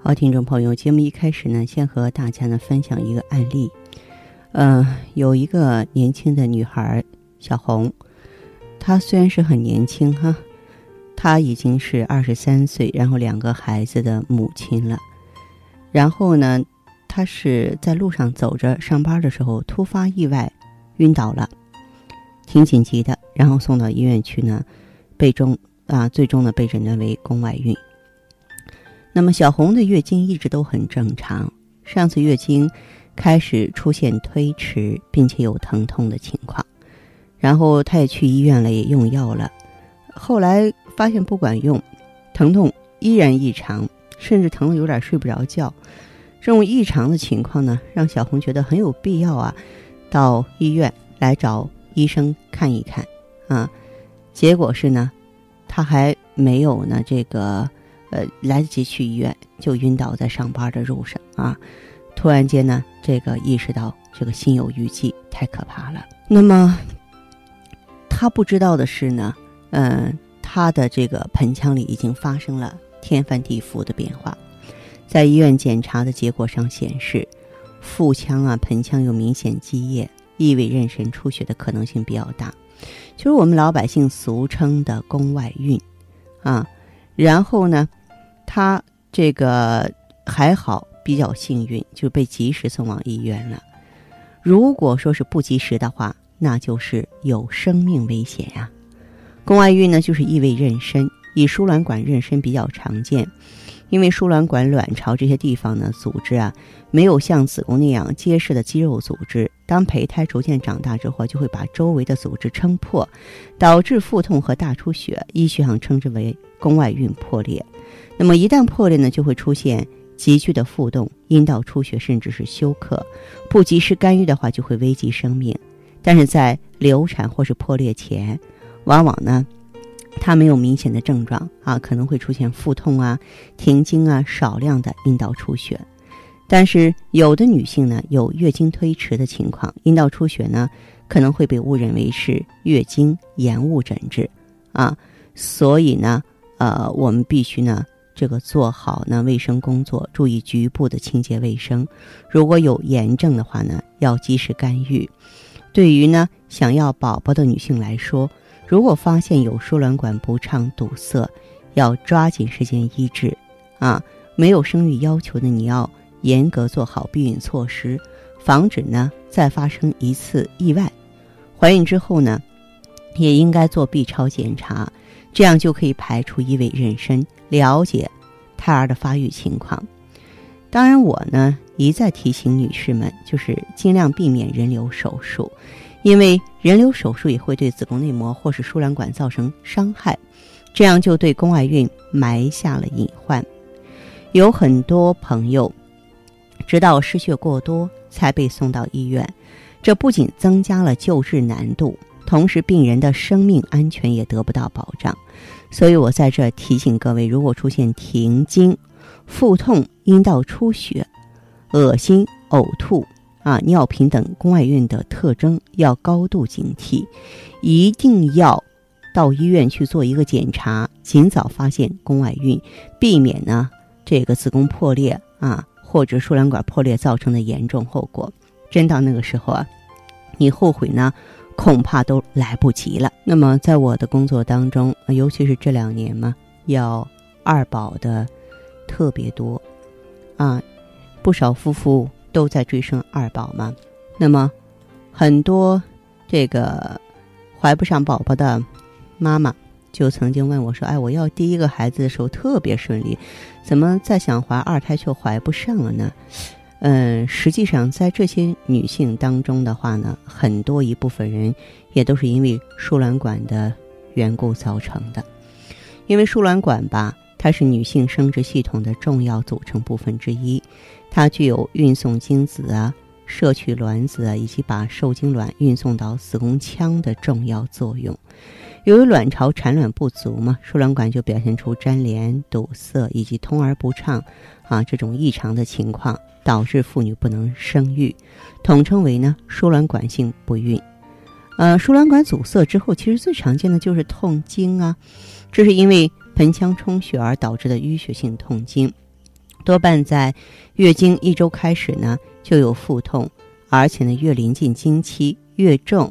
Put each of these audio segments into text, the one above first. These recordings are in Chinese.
好，听众朋友，节目一开始呢，先和大家呢分享一个案例。呃，有一个年轻的女孩小红，她虽然是很年轻哈。她已经是二十三岁，然后两个孩子的母亲了。然后呢，她是在路上走着上班的时候，突发意外晕倒了，挺紧急的。然后送到医院去呢，被中啊，最终呢被诊断为宫外孕。那么小红的月经一直都很正常，上次月经开始出现推迟，并且有疼痛的情况。然后她也去医院了，也用药了，后来。发现不管用，疼痛依然异常，甚至疼得有点睡不着觉。这种异常的情况呢，让小红觉得很有必要啊，到医院来找医生看一看啊。结果是呢，她还没有呢这个呃来得及去医院，就晕倒在上班的路上啊。突然间呢，这个意识到这个心有余悸，太可怕了。那么他不知道的是呢，嗯。他的这个盆腔里已经发生了天翻地覆的变化，在医院检查的结果上显示，腹腔啊、盆腔有明显积液，异味妊娠出血的可能性比较大，就是我们老百姓俗称的宫外孕啊。然后呢，他这个还好，比较幸运，就被及时送往医院了。如果说是不及时的话，那就是有生命危险呀。宫外孕呢，就是异位妊娠，以输卵管妊娠比较常见。因为输卵管、卵巢这些地方呢，组织啊，没有像子宫那样结实的肌肉组织。当胚胎逐渐长大之后，就会把周围的组织撑破，导致腹痛和大出血。医学上称之为宫外孕破裂。那么一旦破裂呢，就会出现急剧的腹痛、阴道出血，甚至是休克。不及时干预的话，就会危及生命。但是在流产或是破裂前，往往呢，它没有明显的症状啊，可能会出现腹痛啊、停经啊、少量的阴道出血。但是有的女性呢，有月经推迟的情况，阴道出血呢，可能会被误认为是月经延误诊治啊。所以呢，呃，我们必须呢，这个做好呢卫生工作，注意局部的清洁卫生。如果有炎症的话呢，要及时干预。对于呢想要宝宝的女性来说，如果发现有输卵管不畅堵塞，要抓紧时间医治，啊，没有生育要求的，你要严格做好避孕措施，防止呢再发生一次意外。怀孕之后呢，也应该做 B 超检查，这样就可以排除异位妊娠，了解胎儿的发育情况。当然，我呢一再提醒女士们，就是尽量避免人流手术。因为人流手术也会对子宫内膜或是输卵管造成伤害，这样就对宫外孕埋下了隐患。有很多朋友直到失血过多才被送到医院，这不仅增加了救治难度，同时病人的生命安全也得不到保障。所以我在这提醒各位：如果出现停经、腹痛、阴道出血、恶心、呕吐。啊，尿频等宫外孕的特征要高度警惕，一定要到医院去做一个检查，尽早发现宫外孕，避免呢这个子宫破裂啊或者输卵管破裂造成的严重后果。真到那个时候啊，你后悔呢，恐怕都来不及了。那么在我的工作当中，尤其是这两年嘛，要二宝的特别多啊，不少夫妇。都在追生二宝嘛，那么很多这个怀不上宝宝的妈妈就曾经问我说：“哎，我要第一个孩子的时候特别顺利，怎么再想怀二胎却怀不上了呢？”嗯，实际上在这些女性当中的话呢，很多一部分人也都是因为输卵管的缘故造成的，因为输卵管吧，它是女性生殖系统的重要组成部分之一，它具有运送精子啊、摄取卵子啊，以及把受精卵运送到子宫腔的重要作用。由于卵巢产卵不足嘛，输卵管就表现出粘连、堵塞以及通而不畅啊这种异常的情况，导致妇女不能生育，统称为呢输卵管性不孕。呃，输卵管阻塞之后，其实最常见的就是痛经啊，这是因为盆腔充血而导致的淤血性痛经，多半在月经一周开始呢就有腹痛，而且呢越临近经期越重，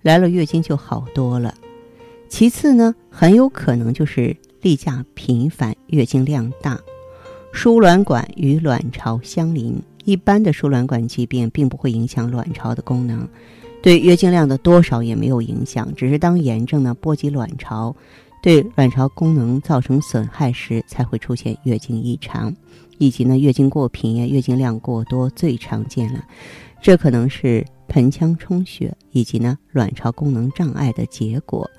来了月经就好多了。其次呢，很有可能就是例假频繁、月经量大。输卵管与卵巢相邻，一般的输卵管疾病并不会影响卵巢的功能。对月经量的多少也没有影响，只是当炎症呢波及卵巢，对卵巢功能造成损害时，才会出现月经异常，以及呢月经过频呀、月经量过多最常见了。这可能是盆腔充血以及呢卵巢功能障碍的结果。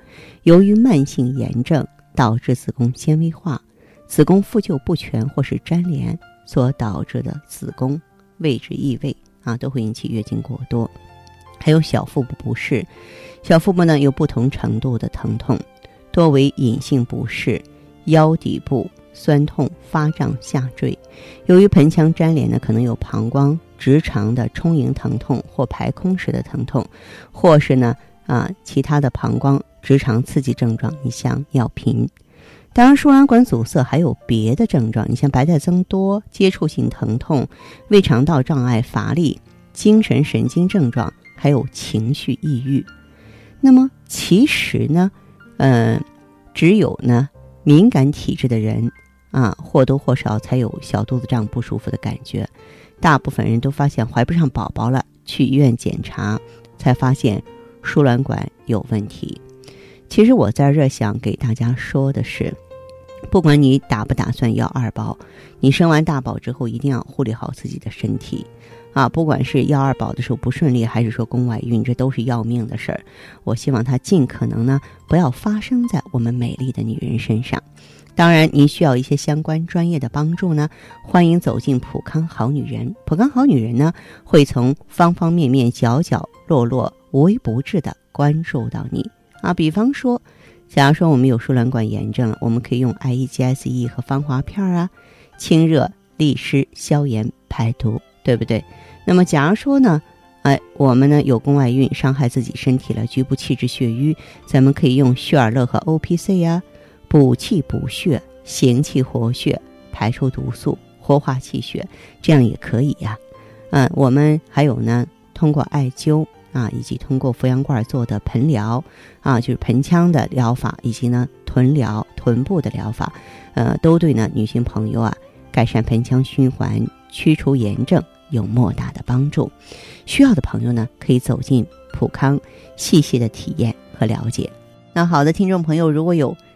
由于慢性炎症导致子宫纤维化、子宫复旧不全或是粘连所导致的子宫位置异位啊，都会引起月经过多。还有小腹部不适，小腹部呢有不同程度的疼痛，多为隐性不适，腰底部酸痛、发胀、下坠。由于盆腔粘连呢，可能有膀胱直肠的充盈疼痛或排空时的疼痛，或是呢啊其他的膀胱直肠刺激症状，你像尿频。当然，输卵管阻塞还有别的症状，你像白带增多、接触性疼痛、胃肠道障碍、乏力、精神神经症状。还有情绪抑郁，那么其实呢，嗯，只有呢敏感体质的人啊，或多或少才有小肚子胀不舒服的感觉。大部分人都发现怀不上宝宝了，去医院检查才发现输卵管有问题。其实我在这想给大家说的是，不管你打不打算要二宝，你生完大宝之后一定要护理好自己的身体。啊，不管是要二宝的时候不顺利，还是说宫外孕，这都是要命的事儿。我希望它尽可能呢不要发生在我们美丽的女人身上。当然，您需要一些相关专业的帮助呢，欢迎走进普康好女人。普康好女人呢，会从方方面面、角角落落、无微不至的关注到你。啊，比方说，假如说我们有输卵管炎症，我们可以用 IEGSE 和芳华片啊，清热利湿、消炎排毒，对不对？那么，假如说呢，哎，我们呢有宫外孕，伤害自己身体了，局部气滞血瘀，咱们可以用血尔乐和 O P C 呀，补气补血、行气活血、排出毒素、活化气血，这样也可以呀。嗯，我们还有呢，通过艾灸啊，以及通过扶阳罐做的盆疗啊，就是盆腔的疗法，以及呢臀疗、臀部的疗法，呃，都对呢女性朋友啊改善盆腔循环、驱除炎症。有莫大的帮助，需要的朋友呢，可以走进普康，细细的体验和了解。那好的，听众朋友，如果有